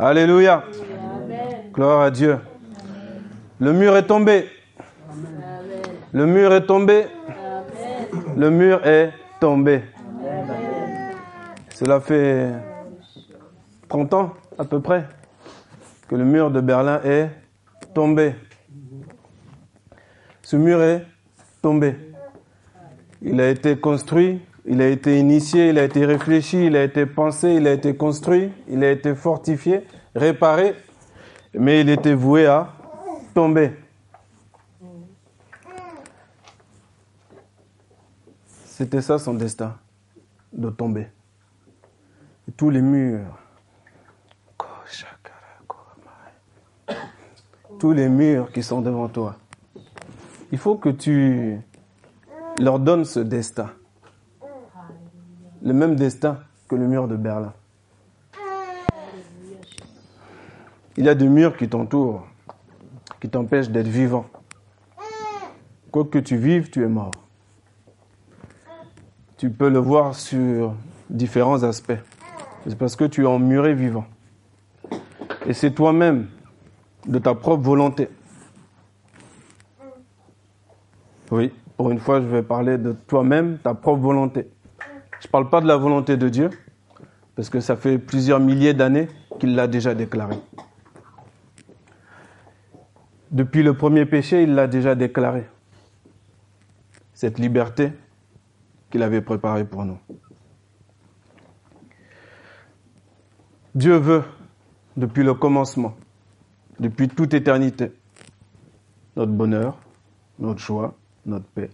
Alléluia. Gloire à Dieu. Le mur est tombé. Le mur est tombé. Le mur est tombé. Cela fait 30 ans à peu près que le mur de Berlin est tombé. Ce mur est tombé. Il a été construit, il a été initié, il a été réfléchi, il a été pensé, il a été construit, il a été fortifié, réparé, mais il était voué à tomber. C'était ça son destin, de tomber. Tous les murs, tous les murs qui sont devant toi, il faut que tu leur donnes ce destin. Le même destin que le mur de Berlin. Il y a des murs qui t'entourent, qui t'empêchent d'être vivant. Quoi que tu vives, tu es mort. Tu peux le voir sur différents aspects. C'est parce que tu es emmuré vivant. Et c'est toi-même, de ta propre volonté. Oui, pour une fois, je vais parler de toi-même, ta propre volonté. Je ne parle pas de la volonté de Dieu, parce que ça fait plusieurs milliers d'années qu'il l'a déjà déclaré. Depuis le premier péché, il l'a déjà déclaré. Cette liberté qu'il avait préparée pour nous. Dieu veut, depuis le commencement, depuis toute éternité, notre bonheur, notre joie, notre paix.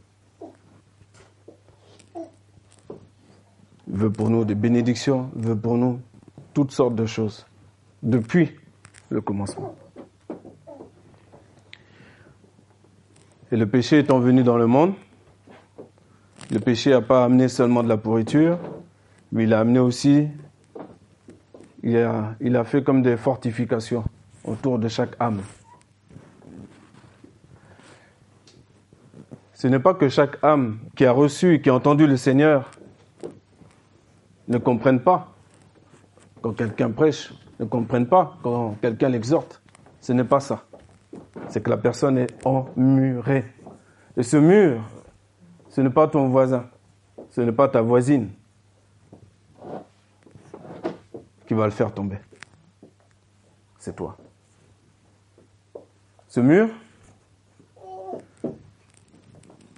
Veut pour nous des bénédictions, veut pour nous toutes sortes de choses, depuis le commencement. Et le péché étant venu dans le monde, le péché n'a pas amené seulement de la pourriture, mais il a amené aussi, il a, il a fait comme des fortifications autour de chaque âme. Ce n'est pas que chaque âme qui a reçu qui a entendu le Seigneur ne comprenne pas quand quelqu'un prêche, ne comprenne pas quand quelqu'un l'exhorte. Ce n'est pas ça. C'est que la personne est emmurée. Et ce mur, ce n'est pas ton voisin, ce n'est pas ta voisine qui va le faire tomber. C'est toi. Ce mur,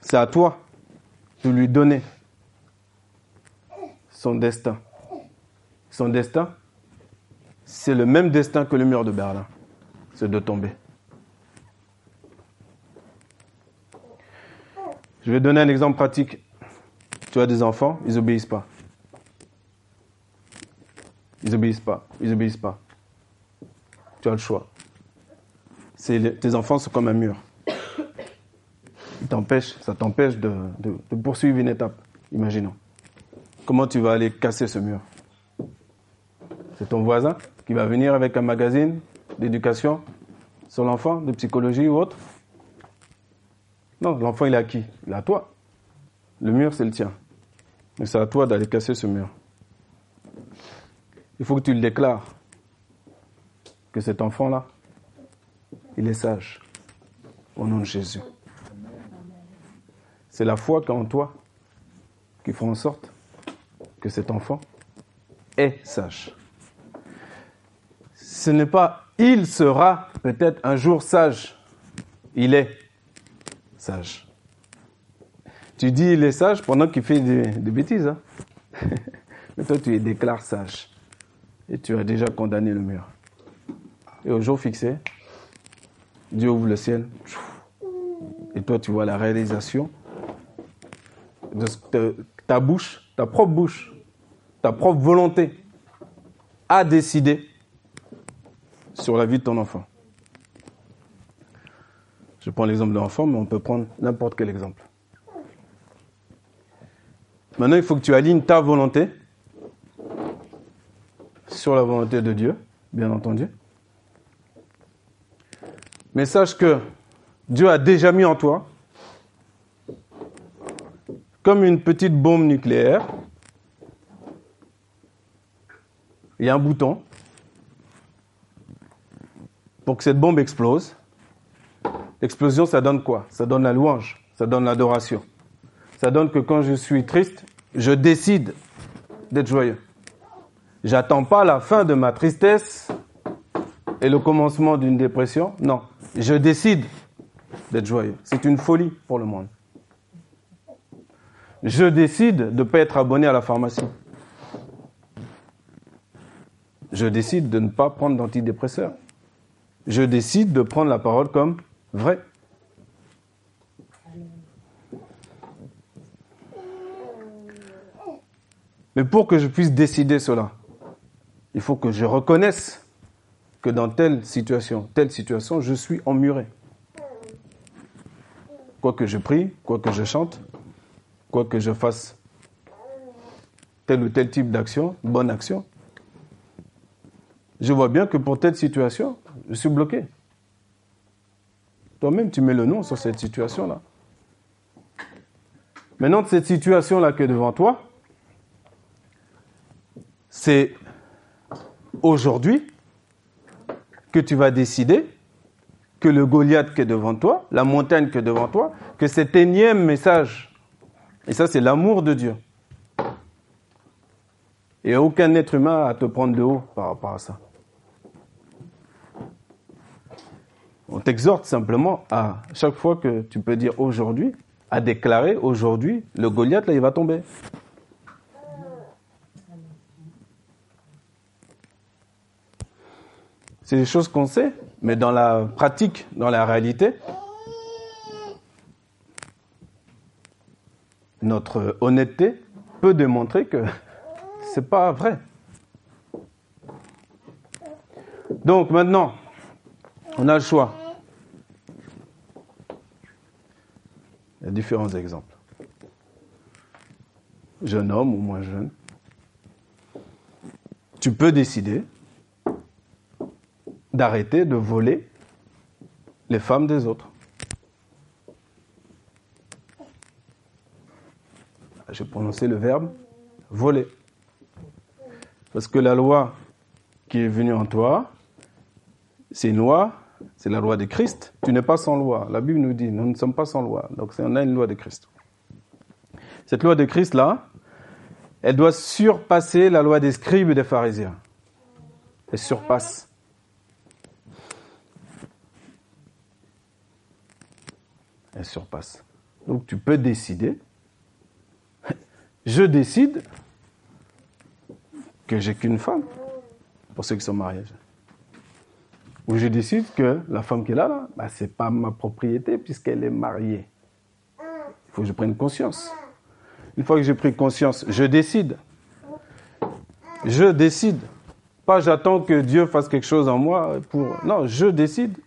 c'est à toi de lui donner son destin. Son destin, c'est le même destin que le mur de Berlin, c'est de tomber. Je vais donner un exemple pratique. Tu as des enfants, ils n'obéissent pas. Ils n'obéissent pas, ils n'obéissent pas. Tu as le choix. tes enfants sont comme un mur. Ils ça t'empêche de poursuivre une étape, imaginons. Comment tu vas aller casser ce mur? C'est ton voisin qui va venir avec un magazine d'éducation sur l'enfant, de psychologie ou autre? Non, l'enfant il est à qui? Il est à toi. Le mur c'est le tien. Mais c'est à toi d'aller casser ce mur. Il faut que tu le déclares. Que cet enfant-là, il est sage. Au nom de Jésus. C'est la foi qu'en toi qui fera en sorte que cet enfant est sage. Ce n'est pas il sera peut-être un jour sage. Il est sage. Tu dis il est sage pendant qu'il fait des, bêtises. Hein? Mais toi, tu es déclares sage. Et tu as déjà condamné le mur. Et au jour fixé, Dieu ouvre le ciel. Et toi, tu vois la réalisation de ta bouche, ta propre bouche, ta propre volonté a décidé sur la vie de ton enfant. Je prends l'exemple de l'enfant, mais on peut prendre n'importe quel exemple. Maintenant, il faut que tu alignes ta volonté sur la volonté de Dieu, bien entendu. Mais sache que Dieu a déjà mis en toi, comme une petite bombe nucléaire, il y a un bouton. pour que cette bombe explose, l'explosion, ça donne quoi? Ça donne la louange, ça donne l'adoration. Ça donne que quand je suis triste, je décide d'être joyeux. J'attends pas la fin de ma tristesse et le commencement d'une dépression. Non, je décide d'être joyeux. C'est une folie pour le monde. Je décide de ne pas être abonné à la pharmacie. Je décide de ne pas prendre d'antidépresseurs. Je décide de prendre la parole comme vraie. Mais pour que je puisse décider cela, il faut que je reconnaisse que dans telle situation, telle situation, je suis emmuré. Quoi que je prie, quoi que je chante, que je fasse tel ou tel type d'action, bonne action, je vois bien que pour telle situation, je suis bloqué. Toi-même, tu mets le nom sur cette situation-là. Maintenant, cette situation-là qui est devant toi, c'est aujourd'hui que tu vas décider que le Goliath qui est devant toi, la montagne qui est devant toi, que cet énième message, et ça c'est l'amour de Dieu. Et aucun être humain à te prendre de haut par rapport à ça. On t'exhorte simplement à chaque fois que tu peux dire aujourd'hui, à déclarer aujourd'hui, le Goliath là il va tomber. C'est des choses qu'on sait, mais dans la pratique, dans la réalité, notre honnêteté peut démontrer que c'est pas vrai. Donc maintenant, on a le choix. Il y a différents exemples. Jeune homme ou moins jeune. Tu peux décider d'arrêter de voler les femmes des autres. J'ai prononcé le verbe voler. Parce que la loi qui est venue en toi, c'est une loi, c'est la loi de Christ. Tu n'es pas sans loi. La Bible nous dit, nous ne sommes pas sans loi. Donc on a une loi de Christ. Cette loi de Christ-là, elle doit surpasser la loi des scribes et des pharisiens. Elle surpasse. elle surpasse. Donc tu peux décider. Je décide que j'ai qu'une femme, pour ceux qui sont mariés. Ou je décide que la femme qui est là, bah, ce n'est pas ma propriété puisqu'elle est mariée. Il faut que je prenne conscience. Une fois que j'ai pris conscience, je décide. Je décide. Pas j'attends que Dieu fasse quelque chose en moi pour. Non, je décide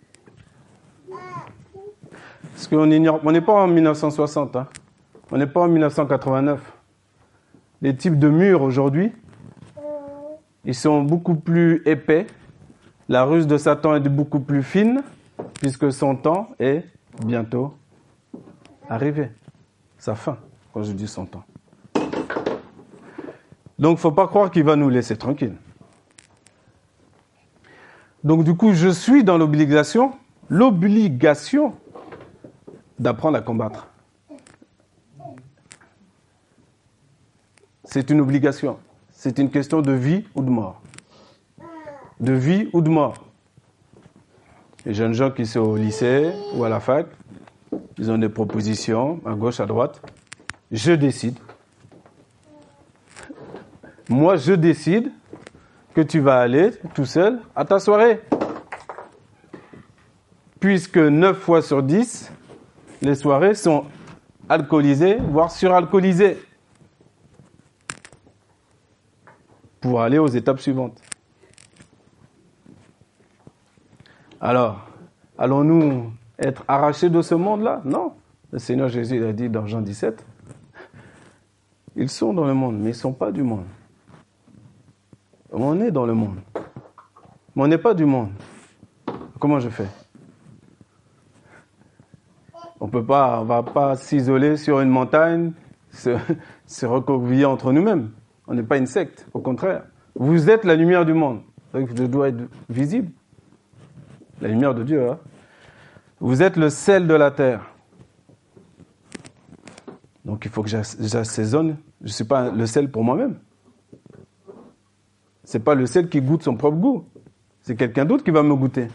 parce qu'on n'est pas en 1960, hein. on n'est pas en 1989. Les types de murs aujourd'hui, ils sont beaucoup plus épais. La ruse de Satan est beaucoup plus fine, puisque son temps est bientôt arrivé. Sa fin, quand je dis son temps. Donc, il ne faut pas croire qu'il va nous laisser tranquilles. Donc, du coup, je suis dans l'obligation, l'obligation d'apprendre à combattre. C'est une obligation. C'est une question de vie ou de mort. De vie ou de mort. Les jeunes gens qui sont au lycée ou à la fac, ils ont des propositions à gauche, à droite. Je décide. Moi, je décide que tu vas aller tout seul à ta soirée. Puisque 9 fois sur 10, les soirées sont alcoolisées, voire suralcoolisées, pour aller aux étapes suivantes. Alors, allons-nous être arrachés de ce monde-là? Non. Le Seigneur Jésus a dit dans Jean 17, ils sont dans le monde, mais ils ne sont pas du monde. On est dans le monde, mais on n'est pas du monde. Comment je fais? On peut pas, va pas s'isoler sur une montagne, se, se entre nous-mêmes. On n'est pas une secte, au contraire. Vous êtes la lumière du monde. Donc je dois être visible. La lumière de Dieu. Hein. Vous êtes le sel de la terre. Donc il faut que j'assaisonne. Je ne suis pas le sel pour moi-même. Ce n'est pas le sel qui goûte son propre goût. C'est quelqu'un d'autre qui va me goûter.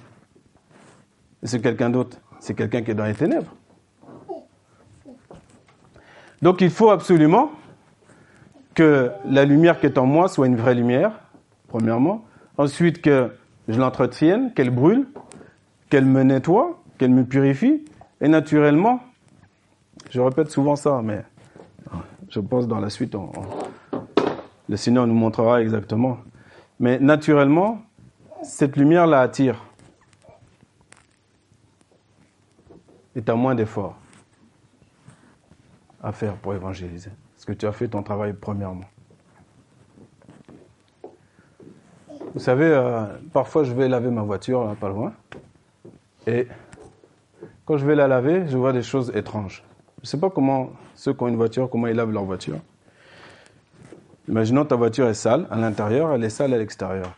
Et c'est quelqu'un d'autre. C'est quelqu'un qui est dans les ténèbres. Donc il faut absolument que la lumière qui est en moi soit une vraie lumière, premièrement. Ensuite, que je l'entretienne, qu'elle brûle, qu'elle me nettoie, qu'elle me purifie. Et naturellement, je répète souvent ça, mais je pense dans la suite, le Seigneur nous montrera exactement. Mais naturellement, cette lumière la attire. Et tu as moins d'efforts à faire pour évangéliser. Que tu as fait ton travail premièrement. Vous savez, euh, parfois je vais laver ma voiture, là, pas loin. Et quand je vais la laver, je vois des choses étranges. Je ne sais pas comment ceux qui ont une voiture, comment ils lavent leur voiture. Imaginons ta voiture est sale à l'intérieur, elle est sale à l'extérieur.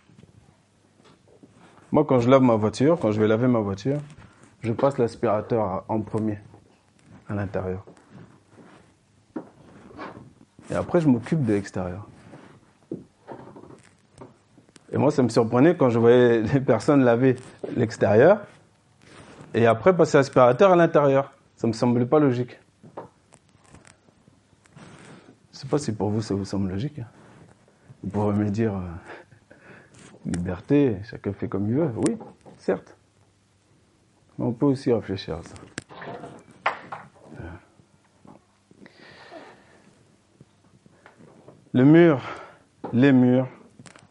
Moi, quand je lave ma voiture, quand je vais laver ma voiture, je passe l'aspirateur en premier à l'intérieur. Et après, je m'occupe de l'extérieur. Et moi, ça me surprenait quand je voyais les personnes laver l'extérieur et après passer l'aspirateur à l'intérieur. Ça me semblait pas logique. Je ne sais pas si pour vous ça vous semble logique. Hein. Vous pourrez me dire euh, liberté, chacun fait comme il veut. Oui, certes. Mais on peut aussi réfléchir à ça. Le mur, les murs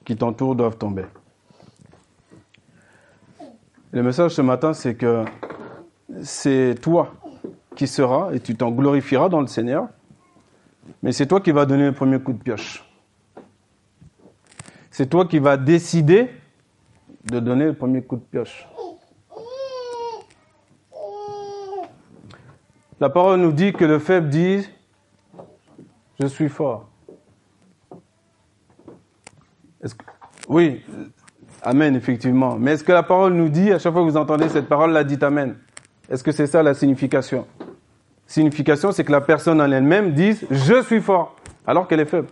qui t'entourent doivent tomber. Le message ce matin, c'est que c'est toi qui seras et tu t'en glorifieras dans le Seigneur mais c'est toi qui vas donner le premier coup de pioche. C'est toi qui vas décider de donner le premier coup de pioche. La parole nous dit que le faible dit Je suis fort. Oui, Amen, effectivement. Mais est-ce que la parole nous dit, à chaque fois que vous entendez cette parole, la dit Amen. Est-ce que c'est ça la signification? Signification, c'est que la personne en elle-même dise je suis fort, alors qu'elle est faible.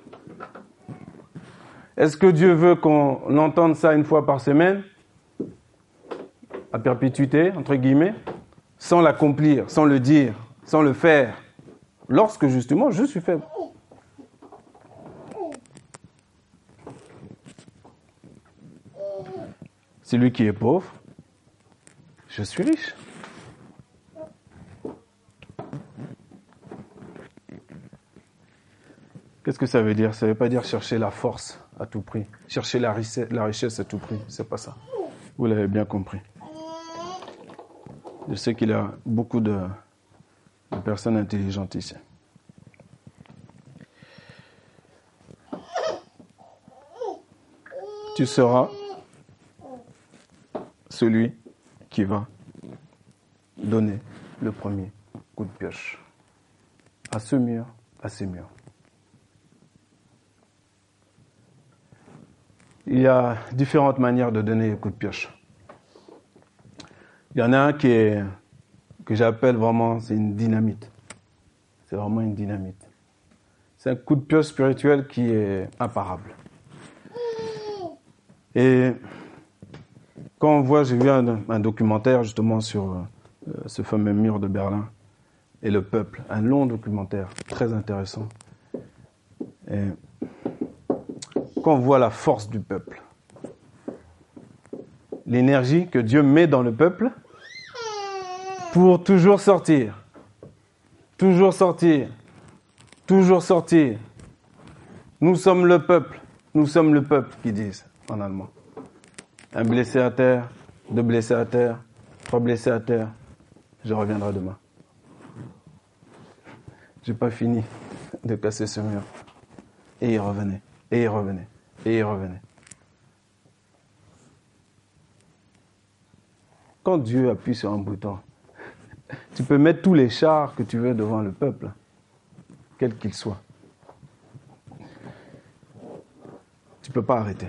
Est-ce que Dieu veut qu'on entende ça une fois par semaine, à perpétuité, entre guillemets, sans l'accomplir, sans le dire, sans le faire, lorsque justement je suis faible Celui qui est pauvre, je suis riche. Qu'est-ce que ça veut dire? Ça ne veut pas dire chercher la force à tout prix, chercher la richesse, à tout prix. C'est pas ça. Vous l'avez bien compris. Je sais qu'il y a beaucoup de personnes intelligentes ici. Tu seras celui qui va donner le premier coup de pioche à ce mur, à ces murs. il y a différentes manières de donner les coups de pioche. Il y en a un qui est, que j'appelle vraiment, c'est une dynamite. C'est vraiment une dynamite. C'est un coup de pioche spirituel qui est imparable. Et quand on voit, j'ai vu un, documentaire justement sur euh, ce fameux mur de Berlin et le peuple, un long documentaire très intéressant. Quand on voit la force du peuple, l'énergie que Dieu met dans le peuple pour toujours sortir, toujours sortir, toujours sortir. Nous sommes le peuple, nous sommes le peuple, qui disent en allemand. Un blessé à terre, deux blessés à terre, trois blessés à terre. Je reviendrai demain. J'ai pas fini de casser ce mur. Et il revenait, et il revenait. Et il revenait. Quand Dieu appuie sur un bouton, tu peux mettre tous les chars que tu veux devant le peuple, quel qu'il soit. Tu ne peux pas arrêter.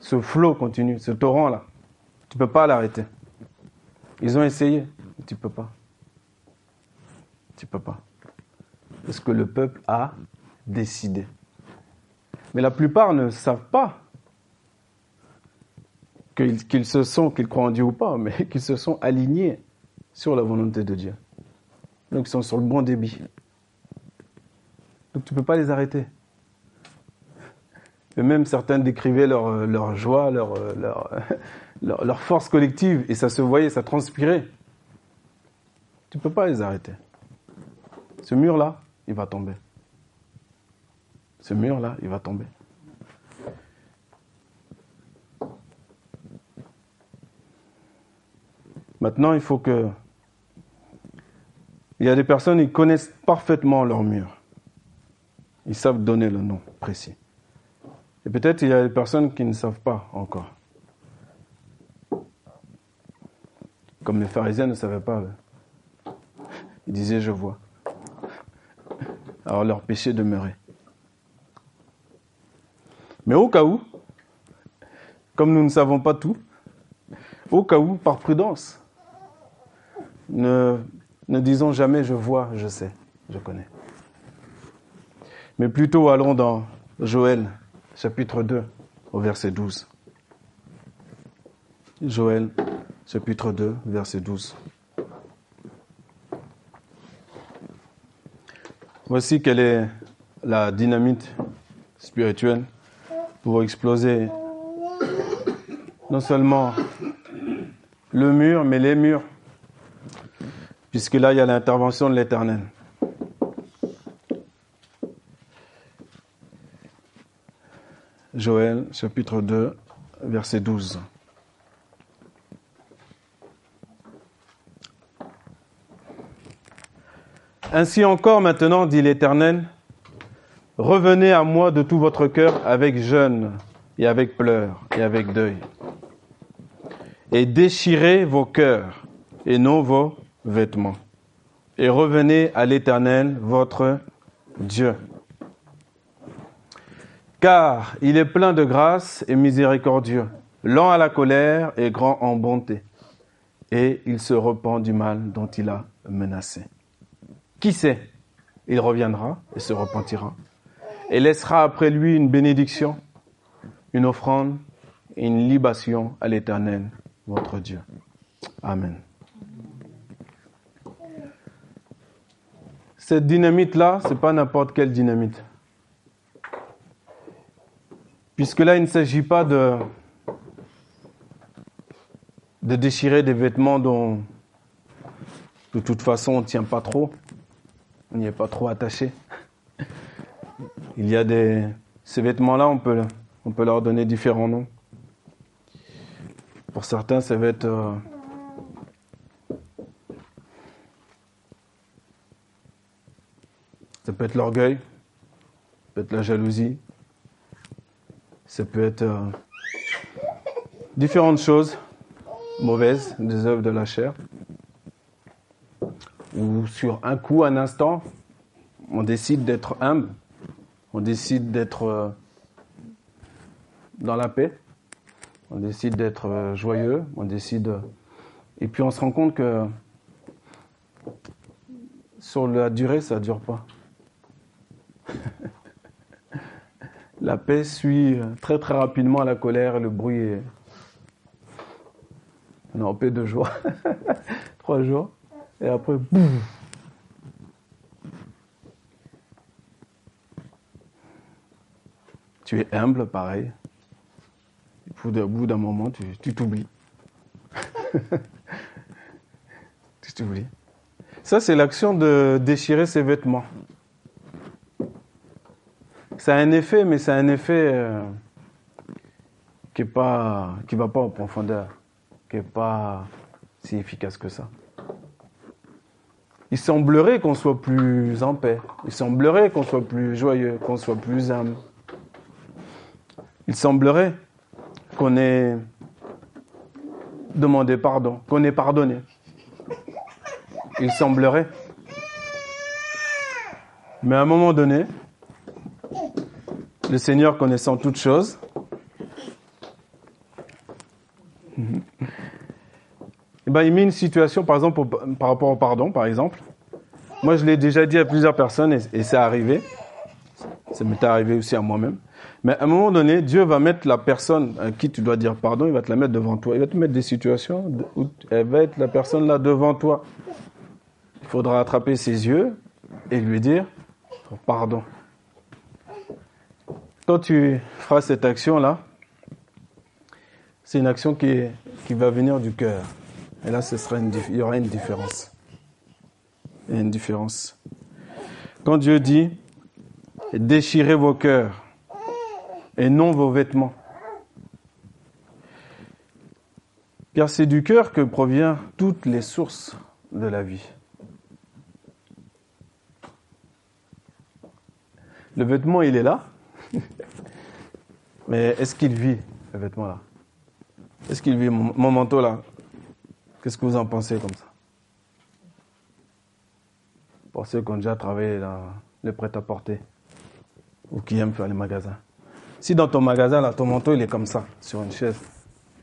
Ce flot continue, ce torrent-là, tu ne peux pas l'arrêter. Ils ont essayé. Tu peux pas. Tu peux pas. Parce que le peuple a décidé. Mais la plupart ne savent pas qu'ils se sont, qu'ils croient en Dieu ou pas, mais qu'ils se sont alignés sur la volonté de Dieu. Donc ils sont sur le bon débit. Donc tu ne peux pas les arrêter. Et même certains décrivaient leur, leur joie, leur, leur, leur, force collective, et ça se voyait, ça transpirait. Tu ne peux pas les arrêter. Ce mur-là, il va tomber. Ce mur-là, il va tomber. Maintenant, il faut que... Il y a des personnes, ils connaissent parfaitement leur mur. Ils savent donner le nom précis. Peut-être il y a des personnes qui ne savent pas encore. Comme les pharisiens ne savaient pas. Ils disaient je vois. Alors leur péché demeurait. Mais au cas où, comme nous ne savons pas tout, au cas où, par prudence, ne disons jamais je vois, je sais, je connais. Mais plutôt allons dans Joël chapitre 2 au verset 12. Joël chapitre 2 verset 12. Voici quelle est la dynamite spirituelle pour exploser non seulement le mur, mais les murs, puisque là, il y a l'intervention de l'Éternel. Joël chapitre 2, verset 12. Ainsi encore maintenant, dit l'Éternel, revenez à moi de tout votre cœur avec jeûne et avec pleurs et avec deuil. Et déchirez vos cœurs et non vos vêtements. Et revenez à l'Éternel, votre Dieu car il est plein de grâce et miséricordieux, lent à la colère et grand en bonté, et il se repent du mal dont il a menacé. Qui sait? Il reviendra et se repentira, et laissera après lui une bénédiction, une offrande et une libation à l'Éternel, votre Dieu. Amen. Cette dynamite-là, c'est pas n'importe quelle dynamite. Puisque là, il ne s'agit pas de, déchirer des vêtements dont de toute façon on ne tient pas trop, on n'y est pas trop attaché. Il y a des... Ces vêtements-là, on peut, on peut leur donner différents noms. Pour certains, ça va être... Euh, ça peut être l'orgueil, ça peut être la jalousie, ça peut être euh, différentes choses mauvaises, des œuvres de la chair. Ou sur un coup, un instant, on décide d'être humble, on décide d'être euh, dans la paix, on décide d'être euh, joyeux, on décide... et puis on se rend compte que sur la durée, ça ne dure pas. La paix suit très très rapidement la colère et le bruit. On est en paix deux jours, trois jours, et après, boum. Tu es humble, pareil. Au bout d'un moment, tu t'oublies. tu t'oublies. Ça, c'est l'action de déchirer ses vêtements ça a un effet, mais c'est un effet euh, qui ne pas, qui va pas en profondeur, qui n'est pas si efficace que ça. Il semblerait qu'on soit plus en paix. Il semblerait qu'on soit plus joyeux, qu'on soit plus âme. Il semblerait qu'on ait demandé pardon, qu'on ait pardonné. Il semblerait. Mais à un moment donné, le Seigneur connaissant toutes choses, il eh ben, il met une situation, par exemple, par rapport au pardon, par exemple. Moi, je l'ai déjà dit à plusieurs personnes et, et c'est arrivé. Ça m'est arrivé aussi à moi-même. Mais à un moment donné, Dieu va mettre la personne à qui tu dois dire pardon, il va te la mettre devant toi. Il va te mettre des situations où elle va être la personne là devant toi. Il faudra attraper ses yeux et lui dire pardon. Quand tu feras cette action-là, c'est une action qui, qui va venir du cœur. Et là, ce sera une, il y aura une différence. Il y a une différence. Quand Dieu dit, déchirez vos cœurs et non vos vêtements. Car c'est du cœur que proviennent toutes les sources de la vie. Le vêtement, il est là. Mais est-ce qu'il vit, le vêtement là Est-ce qu'il vit mon, manteau là Qu'est-ce que vous en pensez comme ça? Pour ceux qui ont déjà travaillé dans le prêt-à-porter ou qui aiment faire les magasins. Si dans ton magasin, là, ton manteau, il est comme ça, sur une chaise,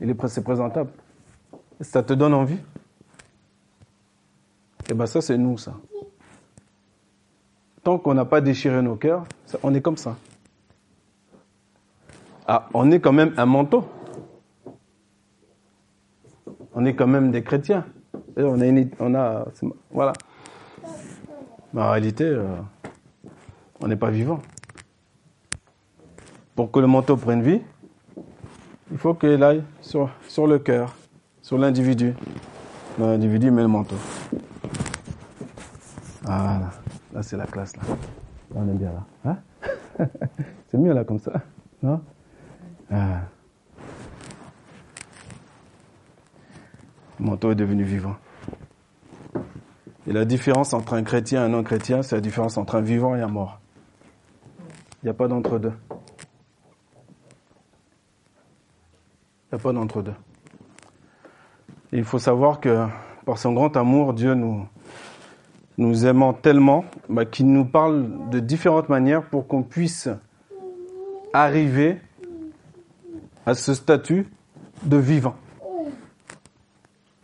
il est c'est présentable, ça te donne envie? Eh bien, ça, c'est nous, ça. Tant qu'on n'a pas déchiré nos cœurs, on est comme ça. Ah, on est quand même un manteau. On est quand même des chrétiens. on a, voilà. Mais en réalité, euh, on n'est pas vivant pour que le manteau prenne vie, il faut qu'il aille sur, sur le cœur, sur l'individu. L'individu met le manteau. Voilà. Là, c'est la classe, là. On est bien là. Hein? C'est mieux là comme ça. Non? Ah. Le manteau est devenu vivant. Et la différence entre un chrétien et un non-chrétien, c'est la différence entre un vivant et un mort. Il n'y a pas d'entre-deux. Il n'y a pas d'entre-deux. Il faut savoir que par son grand amour, Dieu nous, nous aimant tellement bah, qu'il nous parle de différentes manières pour qu'on puisse arriver à ce statut de vivant.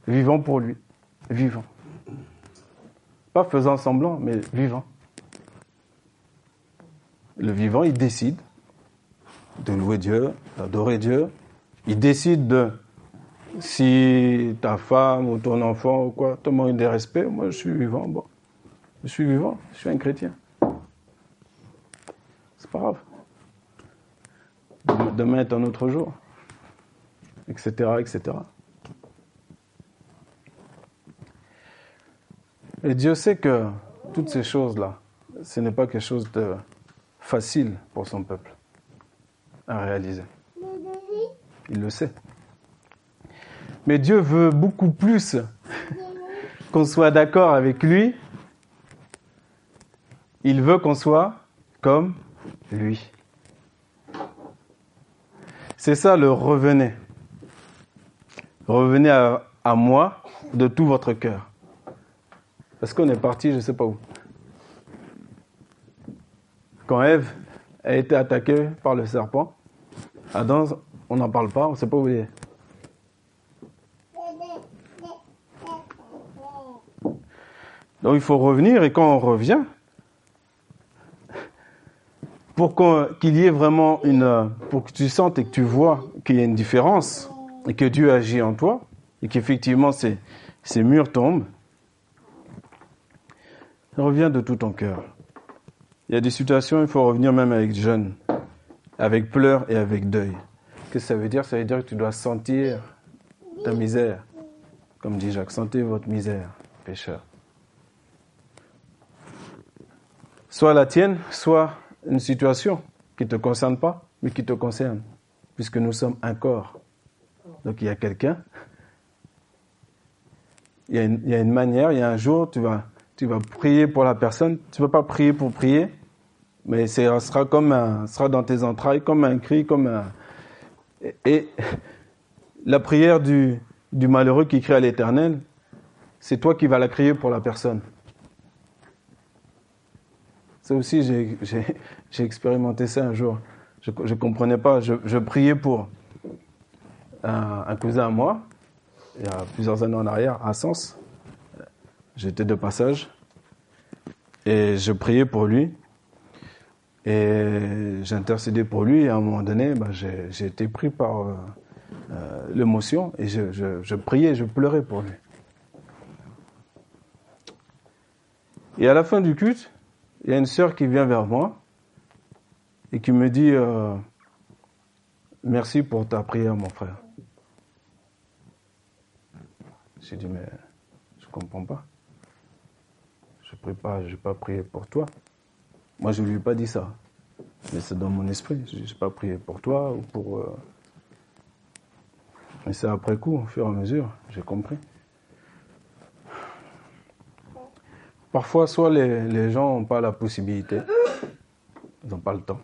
Vivant pour lui. Vivant. Pas faisant semblant, mais vivant. Le vivant, il décide de louer Dieu, d'adorer Dieu, il décide de si ta femme ou ton enfant ou quoi te manque de respect, moi je suis vivant, je suis vivant, je suis un chrétien. C'est pas grave. Demain est un autre jour, etc.. Et Dieu sait que toutes ces choses-là, ce n'est pas quelque chose de facile pour son peuple à réaliser. Il le sait. Mais Dieu veut beaucoup plus qu'on soit d'accord avec lui. Il veut qu'on soit comme lui. C'est ça le revenez. Revenez à, moi de tout votre cœur. Parce qu'on est parti, je ne sais pas où. Quand Ève a été attaquée par le serpent, Adam on n'en parle pas, on ne sait pas où il est. Donc il faut revenir et quand on revient, pour qu'il y ait vraiment une, pour que tu sentes et que tu vois qu'il y a une différence et que Dieu agit en toi et qu'effectivement ces, ces murs tombent, reviens de tout ton cœur. Il y a des situations, il faut revenir même avec jeûne, avec pleurs et avec deuil que ça veut dire? Ça veut dire que tu dois sentir ta misère. Comme dit Jacques, sentez votre misère, pécheur. Soit la tienne, soit une situation qui ne te concerne pas, mais qui te concerne, puisque nous sommes un corps. Donc il y a quelqu'un, il, y a une manière, il y a un jour, tu vas, tu vas prier pour la personne, tu ne vas pas prier pour prier, mais ce sera sera dans tes entrailles, comme un cri, comme un, et la prière du, du malheureux qui crie à l'éternel, c'est toi qui vas la crier pour la personne. Ça aussi, j'ai expérimenté ça un jour. Je ne comprenais pas. Je, je, priais pour un, un, cousin à moi. il y a plusieurs années en arrière, à Sens. J'étais de passage et je priais pour lui. Et j'intercédais pour lui et à un moment donné, bah, j'ai été pris par euh, euh, l'émotion et je, je priais, je pleurais pour lui. Et à la fin du culte, il y a une sœur qui vient vers moi et qui me dit euh, Merci pour ta prière, mon frère. J'ai dit Mais je ne comprends pas. Je prie pas, je n'ai pas prié pour toi. Moi, je ne lui ai pas dit ça. Mais c'est dans mon esprit. Je n'ai pas prié pour toi ou pour. Euh... Mais c'est après coup, au fur et à mesure, j'ai compris. Parfois, soit les, gens n'ont pas la possibilité, ils n'ont pas le temps.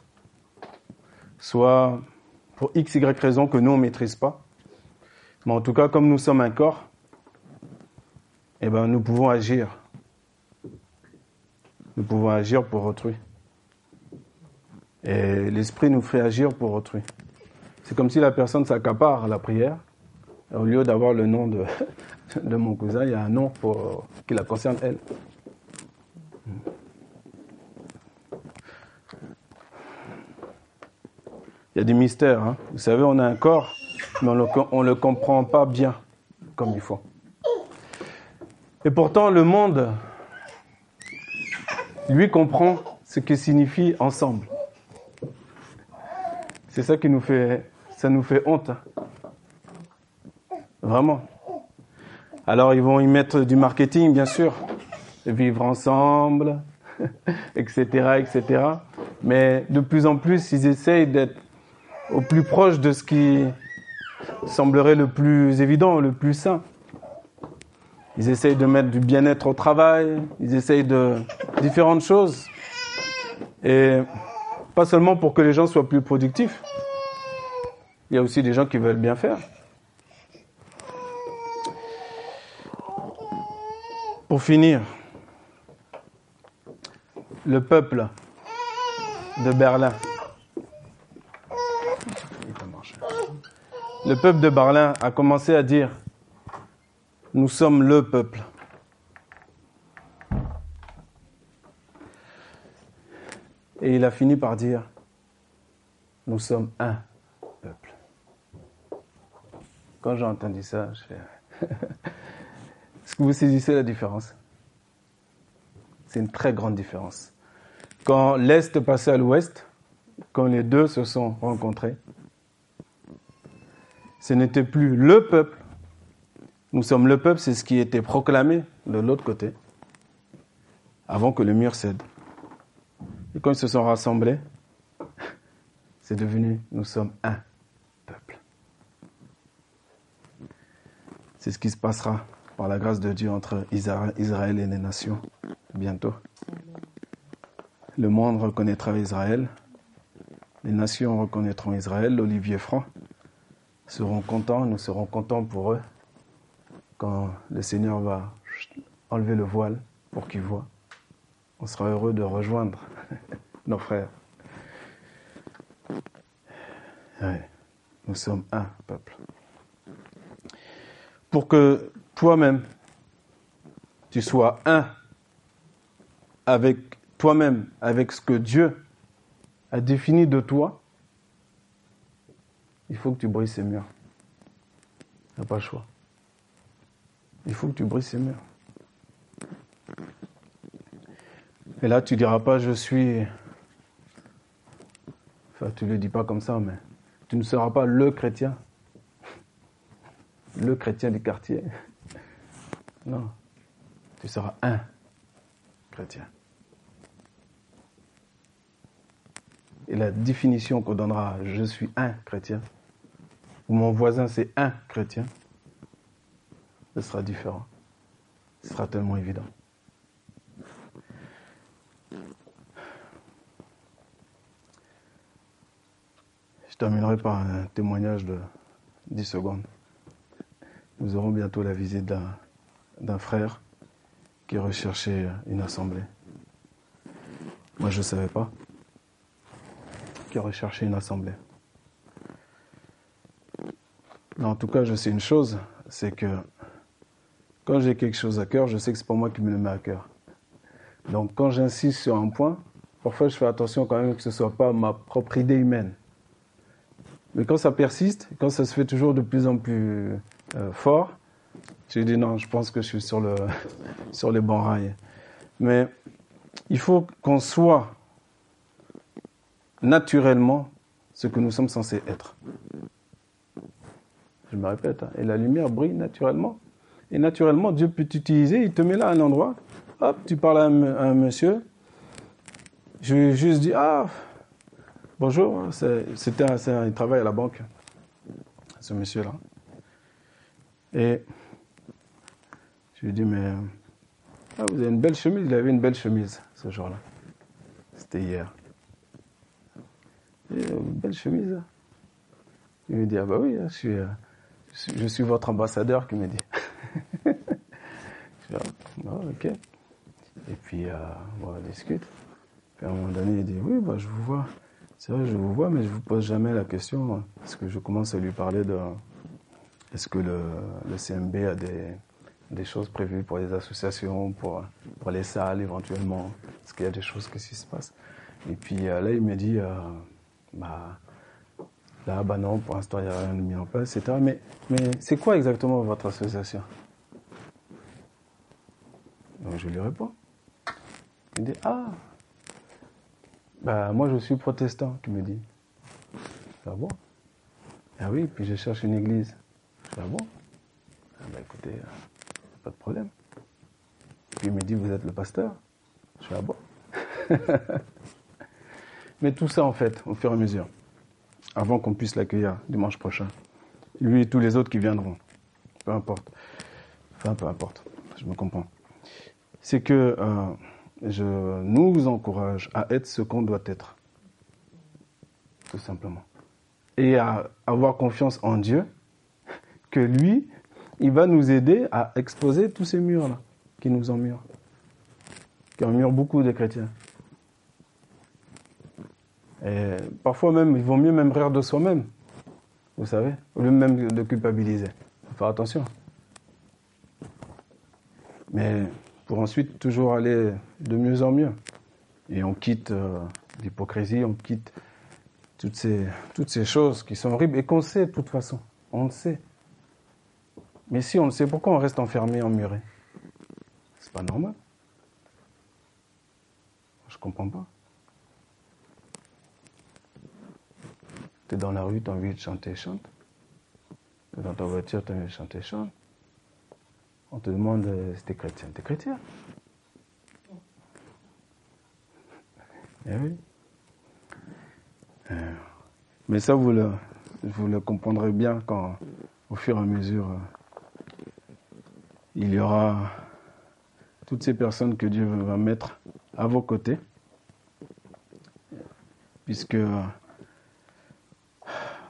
Soit pour x, y raison que nous, on ne maîtrise pas. Mais en tout cas, comme nous sommes un corps, eh ben, nous pouvons agir. Nous pouvons agir pour autrui. Et l'esprit nous fait agir pour autrui. C'est comme si la personne s'accapare à la prière. Au lieu d'avoir le nom de, de mon cousin, il y a un nom pour, qui la concerne elle. Y a des mystères. Hein. Vous savez, on a un corps, mais on ne le comprend pas bien comme il faut. Et pourtant, le monde, lui, comprend ce que signifie ensemble. C'est ça qui nous fait, ça nous fait honte. Vraiment. Alors, ils vont y mettre du marketing, bien sûr. Vivre ensemble, etc., etc. Mais de plus en plus, ils essayent d'être au plus proche de ce qui semblerait le plus évident, le plus sain. Ils essayent de mettre du bien-être au travail, ils essayent de différentes choses. Et pas seulement pour que les gens soient plus productifs, il y a aussi des gens qui veulent bien faire. Pour finir, le peuple de Berlin le peuple de Berlin a commencé à dire, nous sommes le peuple. Et il a fini par dire, nous sommes un peuple. Quand j'ai entendu ça, je fais... Est-ce que vous saisissez la différence? C'est une très grande différence. Quand l'Est passait à l'Ouest, quand les deux se sont rencontrés, ce n'était plus le peuple. Nous sommes le peuple, c'est ce qui était proclamé de l'autre côté, avant que le mur cède. Et quand ils se sont rassemblés, c'est devenu, nous sommes un peuple. C'est ce qui se passera par la grâce de Dieu entre Israël et les nations bientôt. Le monde reconnaîtra Israël, les nations reconnaîtront Israël, l'olivier franc seront contents, nous serons contents pour eux quand le Seigneur va enlever le voile pour qu'ils voient. On sera heureux de rejoindre nos frères. nous sommes un peuple. Pour que toi-même, tu sois un avec toi-même, avec ce que Dieu a défini de toi, il faut que tu brises ces murs. Tu n'as pas le choix. Il faut que tu brises ces murs. Et là, tu ne diras pas, je suis... Enfin, tu ne le dis pas comme ça, mais tu ne seras pas le chrétien. Le chrétien du quartier. Non. Tu seras un chrétien. Et la définition qu'on donnera, je suis un chrétien, mon voisin c'est un chrétien, ce sera différent. Ce sera tellement évident. Je terminerai par un témoignage de 10 secondes. Nous aurons bientôt la visite d'un frère qui recherchait une assemblée. Moi, je ne savais pas. Qui recherchait une assemblée. En tout cas, je sais une chose, c'est que quand j'ai quelque chose à cœur, je sais que c'est pas moi qui me le mets à cœur. Donc quand j'insiste sur un point, parfois je fais attention quand même que ce ne soit pas ma propre idée humaine. Mais quand ça persiste, quand ça se fait toujours de plus en plus euh, fort, je dis non, je pense que je suis sur, le, sur les bons rails. Mais il faut qu'on soit naturellement ce que nous sommes censés être. Je me répète, hein, et la lumière brille naturellement. Et naturellement, Dieu peut t'utiliser, il te met là à un endroit, hop, tu parles à un, monsieur, je lui juste dit, ah, bonjour, c'était il travaille à la banque, ce monsieur-là. Et je lui dit, mais ah, vous avez une belle chemise, il avait une belle chemise ce jour-là. C'était hier. une belle chemise. Il me dit, ah bah oui, je suis, euh, je suis votre ambassadeur, qui me dit. ok. Et puis, euh, on discute. Puis à un moment donné, il dit, oui, bah, je vous vois. C'est vrai, je vous vois, mais je vous pose jamais la question. Parce que je commence à lui parler de, est-ce que le, le CMB a des, des choses prévues pour les associations, pour, pour les salles éventuellement Est-ce qu'il y a des choses qui se passent Et puis euh, là, il me dit, euh, bah, là, bah non, pour l'instant, il n'y a rien de mis en place, etc. Mais, mais c'est quoi exactement votre association? Donc je lui réponds. Il dit, ah, bah moi je suis protestant, tu me dit. Ah bon? Ah oui, puis je cherche une église. Ah bon? Ah bah écoutez, pas de problème. Puis il me dit, vous êtes le pasteur? Je suis à bon? Mais tout ça, en fait, au fur et à mesure, avant qu'on puisse l'accueillir dimanche prochain, lui et tous les autres qui viendront, peu importe, enfin peu importe, je me comprends, c'est que euh, je nous encourage à être ce qu'on doit être, tout simplement, et à avoir confiance en Dieu, que lui, il va nous aider à exposer tous ces murs-là qui nous emmurent, qui emmurent beaucoup de chrétiens. Et parfois même, il vaut mieux même rire de soi-même, vous savez, au lieu même de culpabiliser. Faut faire attention. Mais pour ensuite toujours aller de mieux en mieux. Et on quitte euh, l'hypocrisie, on quitte toutes ces, toutes ces choses qui sont horribles et qu'on sait de toute façon. On le sait. Mais si on le sait, pourquoi on reste enfermé, emmuré? C'est pas normal. Je comprends pas. Tu es dans la rue, tu as envie de chanter, chante. Dans ta voiture, tu as envie de chanter, chante. On te demande euh, si tu es chrétien. Tu es chrétien. Eh oui. Euh, mais ça, vous le, vous le comprendrez bien quand, au fur et à mesure, euh, il y aura toutes ces personnes que Dieu va mettre à vos côtés, puisque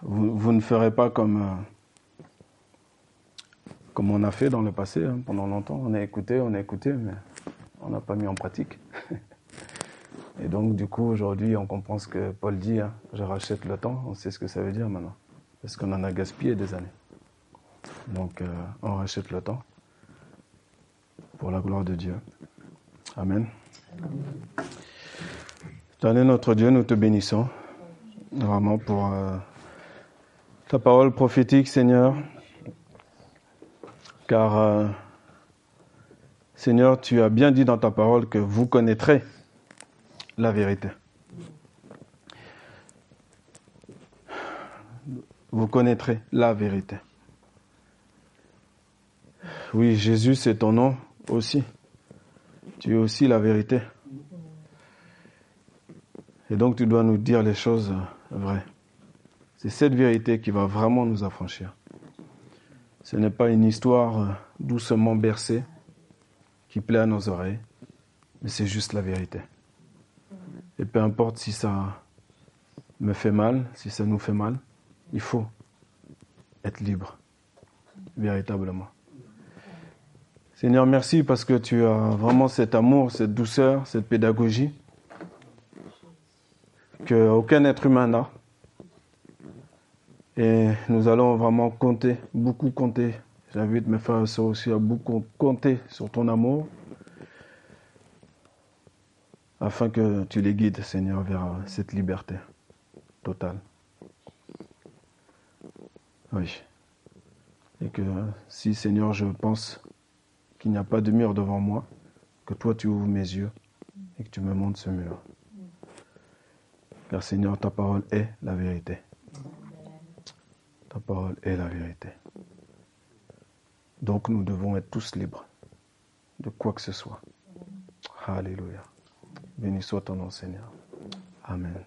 vous, ne ferez pas comme, comme on a fait dans le passé, hein, pendant longtemps. On a écouté, on a écouté, mais on n'a pas mis en pratique. Et donc, du coup, aujourd'hui, on comprend ce que Paul dit, hein, je rachète le temps, on sait ce que ça veut dire maintenant, parce qu'on en a gaspillé des années. Donc, euh, on rachète le temps pour la gloire de Dieu. Amen. Éternel notre Dieu, nous te bénissons vraiment pour euh, ta parole prophétique, Seigneur, car euh, Seigneur, tu as bien dit dans ta parole que vous connaîtrez la vérité. Vous connaîtrez la vérité. Oui, Jésus, c'est ton nom aussi. Tu es aussi la vérité. Et donc tu dois nous dire les choses vraies. C'est cette vérité qui va vraiment nous affranchir. Ce n'est pas une histoire doucement bercée qui plaît à nos oreilles, mais c'est juste la vérité. Et peu importe si ça me fait mal, si ça nous fait mal, il faut être libre, véritablement. Seigneur, merci parce que tu as vraiment cet amour, cette douceur, cette pédagogie qu'aucun être humain n'a. Et nous allons vraiment compter, beaucoup compter J'invite mes frères et sœurs aussi à beaucoup compter sur ton amour afin que tu les guides, Seigneur, vers cette liberté totale. Oui. Et que si, Seigneur, je pense qu'il n'y a pas de mur devant moi, que toi tu ouvres mes yeux et que tu me montres ce mur. Car Seigneur, ta parole est la vérité. Ta parole est la vérité. Donc nous devons être tous libres de quoi que ce soit. Alléluia. Béni soit ton nom, Seigneur. Amen.